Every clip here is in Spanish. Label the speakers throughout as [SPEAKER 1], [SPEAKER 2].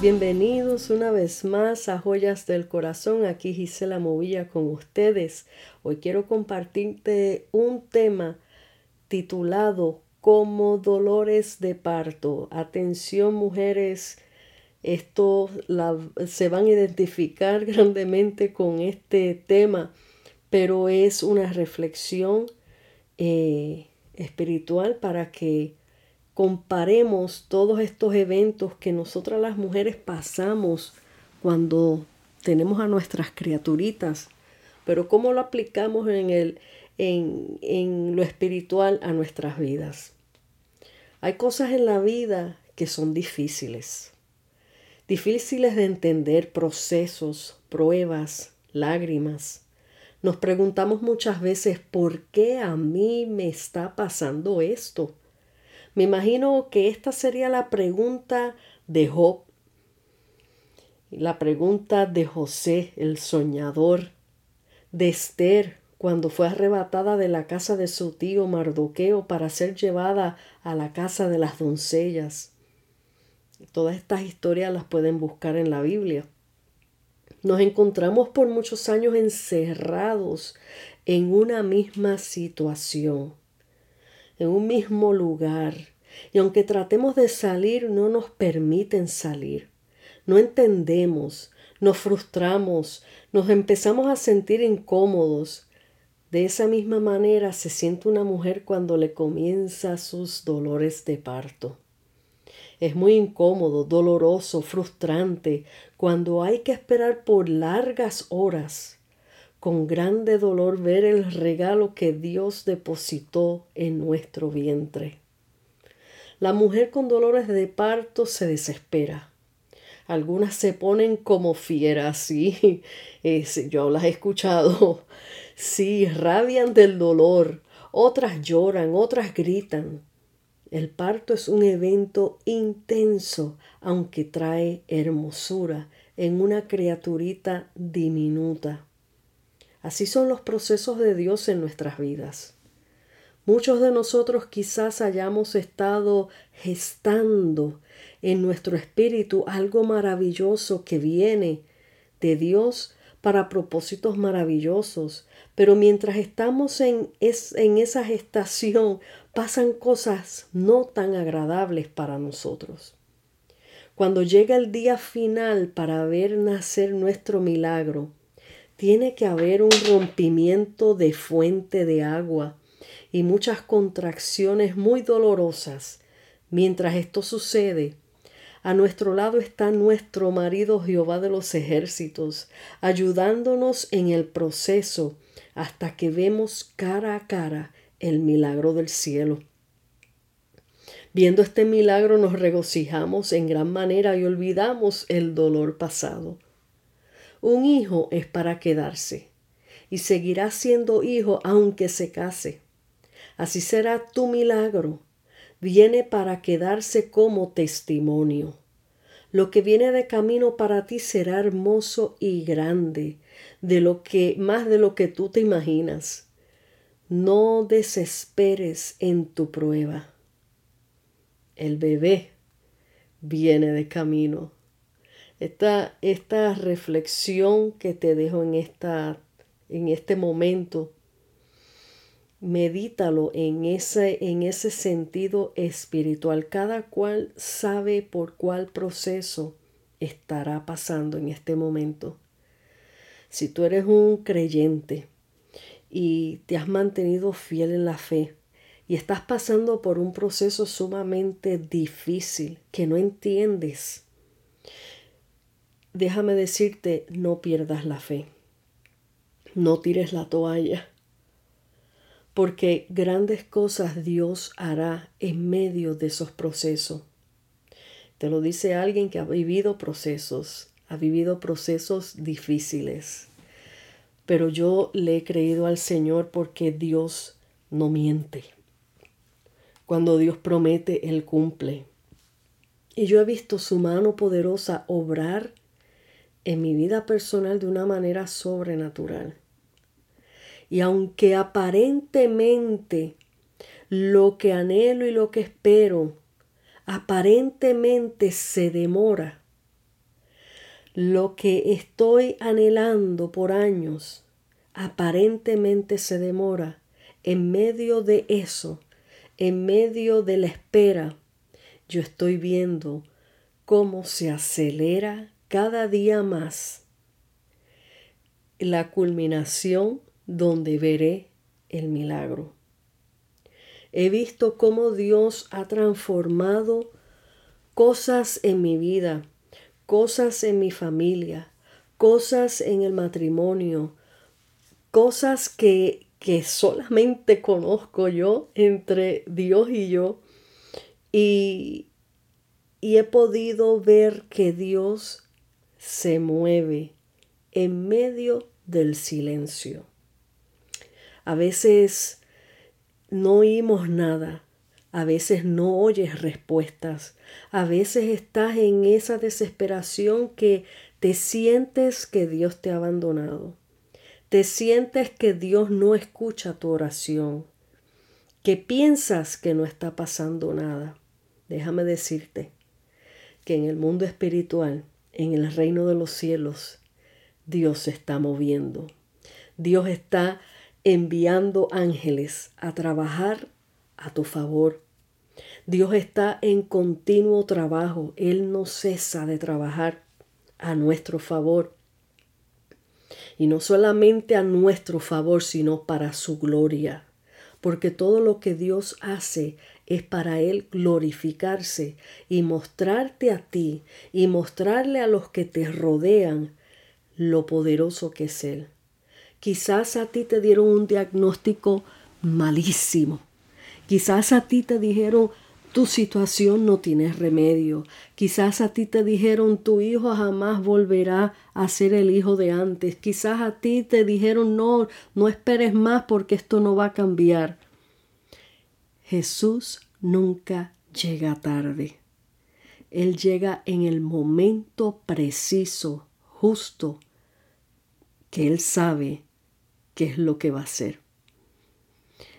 [SPEAKER 1] Bienvenidos una vez más a Joyas del Corazón. Aquí Gisela Movilla con ustedes. Hoy quiero compartirte un tema titulado Como dolores de parto. Atención mujeres, esto se van a identificar grandemente con este tema, pero es una reflexión eh, espiritual para que comparemos todos estos eventos que nosotras las mujeres pasamos cuando tenemos a nuestras criaturitas, pero cómo lo aplicamos en, el, en, en lo espiritual a nuestras vidas. Hay cosas en la vida que son difíciles, difíciles de entender, procesos, pruebas, lágrimas. Nos preguntamos muchas veces, ¿por qué a mí me está pasando esto? Me imagino que esta sería la pregunta de Job, la pregunta de José, el soñador, de Esther, cuando fue arrebatada de la casa de su tío Mardoqueo para ser llevada a la casa de las doncellas. Todas estas historias las pueden buscar en la Biblia. Nos encontramos por muchos años encerrados en una misma situación en un mismo lugar. Y aunque tratemos de salir, no nos permiten salir. No entendemos, nos frustramos, nos empezamos a sentir incómodos. De esa misma manera se siente una mujer cuando le comienza sus dolores de parto. Es muy incómodo, doloroso, frustrante cuando hay que esperar por largas horas con grande dolor ver el regalo que Dios depositó en nuestro vientre. La mujer con dolores de parto se desespera. Algunas se ponen como fieras, sí, yo las he escuchado, sí, rabian del dolor, otras lloran, otras gritan. El parto es un evento intenso, aunque trae hermosura en una criaturita diminuta. Así son los procesos de Dios en nuestras vidas. Muchos de nosotros quizás hayamos estado gestando en nuestro espíritu algo maravilloso que viene de Dios para propósitos maravillosos, pero mientras estamos en, en esa gestación pasan cosas no tan agradables para nosotros. Cuando llega el día final para ver nacer nuestro milagro, tiene que haber un rompimiento de fuente de agua y muchas contracciones muy dolorosas. Mientras esto sucede, a nuestro lado está nuestro marido Jehová de los ejércitos, ayudándonos en el proceso hasta que vemos cara a cara el milagro del cielo. Viendo este milagro nos regocijamos en gran manera y olvidamos el dolor pasado. Un hijo es para quedarse y seguirá siendo hijo aunque se case. Así será tu milagro. Viene para quedarse como testimonio. Lo que viene de camino para ti será hermoso y grande, de lo que más de lo que tú te imaginas. No desesperes en tu prueba. El bebé viene de camino esta, esta reflexión que te dejo en, esta, en este momento, medítalo en ese, en ese sentido espiritual. Cada cual sabe por cuál proceso estará pasando en este momento. Si tú eres un creyente y te has mantenido fiel en la fe y estás pasando por un proceso sumamente difícil que no entiendes, déjame decirte, no pierdas la fe. No tires la toalla. Porque grandes cosas Dios hará en medio de esos procesos. Te lo dice alguien que ha vivido procesos, ha vivido procesos difíciles. Pero yo le he creído al Señor porque Dios no miente. Cuando Dios promete, Él cumple. Y yo he visto su mano poderosa obrar en mi vida personal de una manera sobrenatural. Y aunque aparentemente lo que anhelo y lo que espero aparentemente se demora, lo que estoy anhelando por años aparentemente se demora, en medio de eso, en medio de la espera, yo estoy viendo cómo se acelera cada día más la culminación donde veré el milagro. He visto cómo Dios ha transformado cosas en mi vida, cosas en mi familia, cosas en el matrimonio, cosas que, que solamente conozco yo entre Dios y yo. Y, y he podido ver que Dios se mueve en medio del silencio. A veces no oímos nada, a veces no oyes respuestas, a veces estás en esa desesperación que te sientes que Dios te ha abandonado, te sientes que Dios no escucha tu oración, que piensas que no está pasando nada. Déjame decirte que en el mundo espiritual, en el reino de los cielos, Dios se está moviendo. Dios está enviando ángeles a trabajar a tu favor. Dios está en continuo trabajo. Él no cesa de trabajar a nuestro favor. Y no solamente a nuestro favor, sino para su gloria. Porque todo lo que Dios hace es para Él glorificarse y mostrarte a ti y mostrarle a los que te rodean lo poderoso que es Él. Quizás a ti te dieron un diagnóstico malísimo. Quizás a ti te dijeron tu situación no tiene remedio. Quizás a ti te dijeron tu hijo jamás volverá a ser el hijo de antes. Quizás a ti te dijeron no, no esperes más porque esto no va a cambiar. Jesús nunca llega tarde. Él llega en el momento preciso, justo, que Él sabe qué es lo que va a hacer.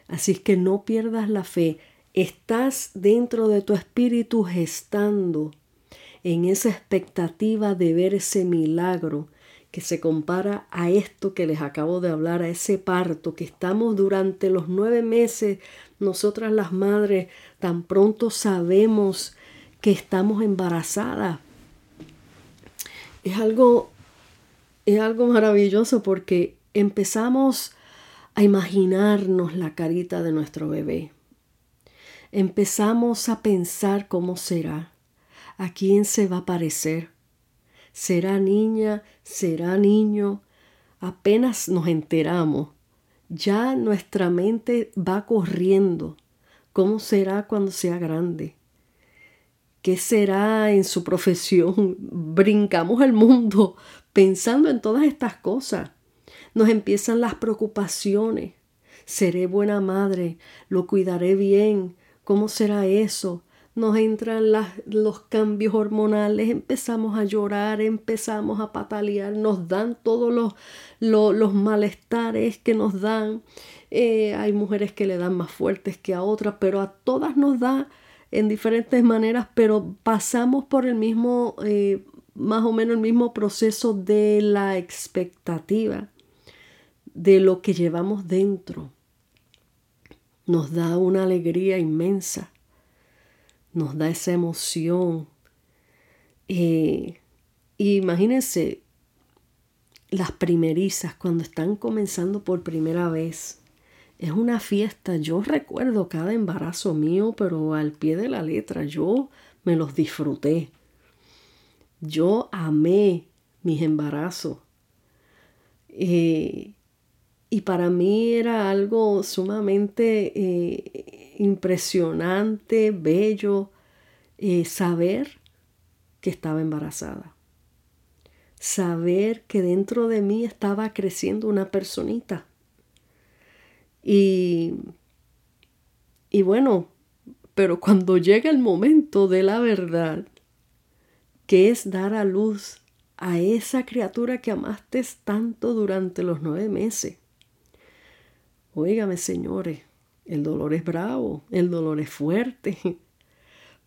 [SPEAKER 1] Así que no pierdas la fe. Estás dentro de tu espíritu gestando en esa expectativa de ver ese milagro que se compara a esto que les acabo de hablar, a ese parto que estamos durante los nueve meses, nosotras las madres tan pronto sabemos que estamos embarazadas. Es algo es algo maravilloso porque empezamos a imaginarnos la carita de nuestro bebé. Empezamos a pensar cómo será, a quién se va a parecer. ¿Será niña? ¿Será niño? Apenas nos enteramos, ya nuestra mente va corriendo. ¿Cómo será cuando sea grande? ¿Qué será en su profesión? Brincamos el mundo pensando en todas estas cosas. Nos empiezan las preocupaciones. ¿Seré buena madre? ¿Lo cuidaré bien? ¿Cómo será eso? Nos entran los cambios hormonales, empezamos a llorar, empezamos a patalear, nos dan todos los, los, malestares que nos dan. Eh, hay mujeres que le dan más fuertes que a otras, pero a todas nos da en diferentes maneras, pero pasamos por el mismo eh, más o menos el mismo proceso de la expectativa de lo que llevamos dentro. Nos da una alegría inmensa, nos da esa emoción. Eh, imagínense las primerizas cuando están comenzando por primera vez. Es una fiesta. Yo recuerdo cada embarazo mío, pero al pie de la letra. Yo me los disfruté. Yo amé mis embarazos. Eh, y para mí era algo sumamente eh, impresionante, bello, eh, saber que estaba embarazada. Saber que dentro de mí estaba creciendo una personita. Y, y bueno, pero cuando llega el momento de la verdad, que es dar a luz a esa criatura que amaste tanto durante los nueve meses. Óigame, señores, el dolor es bravo, el dolor es fuerte,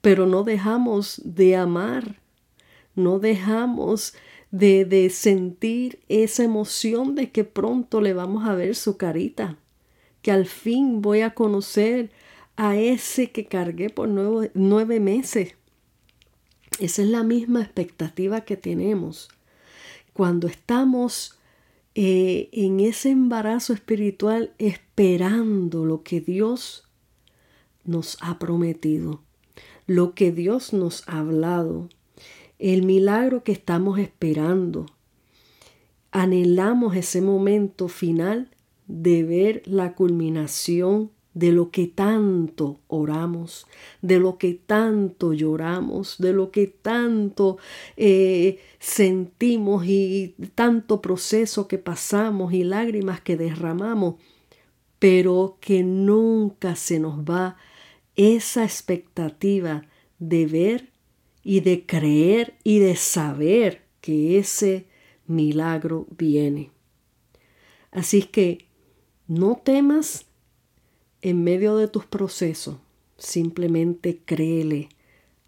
[SPEAKER 1] pero no dejamos de amar, no dejamos de, de sentir esa emoción de que pronto le vamos a ver su carita, que al fin voy a conocer a ese que cargué por nueve, nueve meses. Esa es la misma expectativa que tenemos. Cuando estamos eh, en ese embarazo espiritual esperando lo que Dios nos ha prometido, lo que Dios nos ha hablado, el milagro que estamos esperando. Anhelamos ese momento final de ver la culminación de lo que tanto oramos, de lo que tanto lloramos, de lo que tanto eh, sentimos y tanto proceso que pasamos y lágrimas que derramamos, pero que nunca se nos va esa expectativa de ver y de creer y de saber que ese milagro viene. Así que no temas en medio de tus procesos, simplemente créele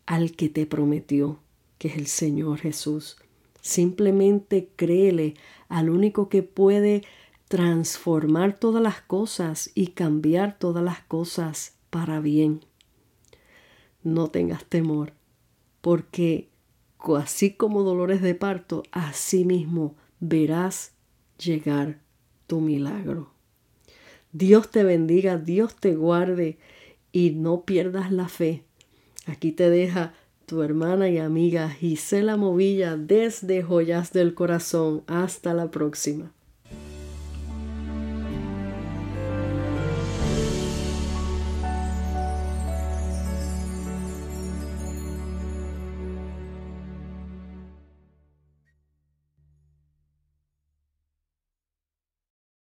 [SPEAKER 1] al que te prometió, que es el Señor Jesús. Simplemente créele al único que puede transformar todas las cosas y cambiar todas las cosas para bien. No tengas temor, porque así como dolores de parto, así mismo verás llegar tu milagro. Dios te bendiga, Dios te guarde y no pierdas la fe. Aquí te deja tu hermana y amiga Gisela Movilla desde Joyas del Corazón. Hasta la próxima.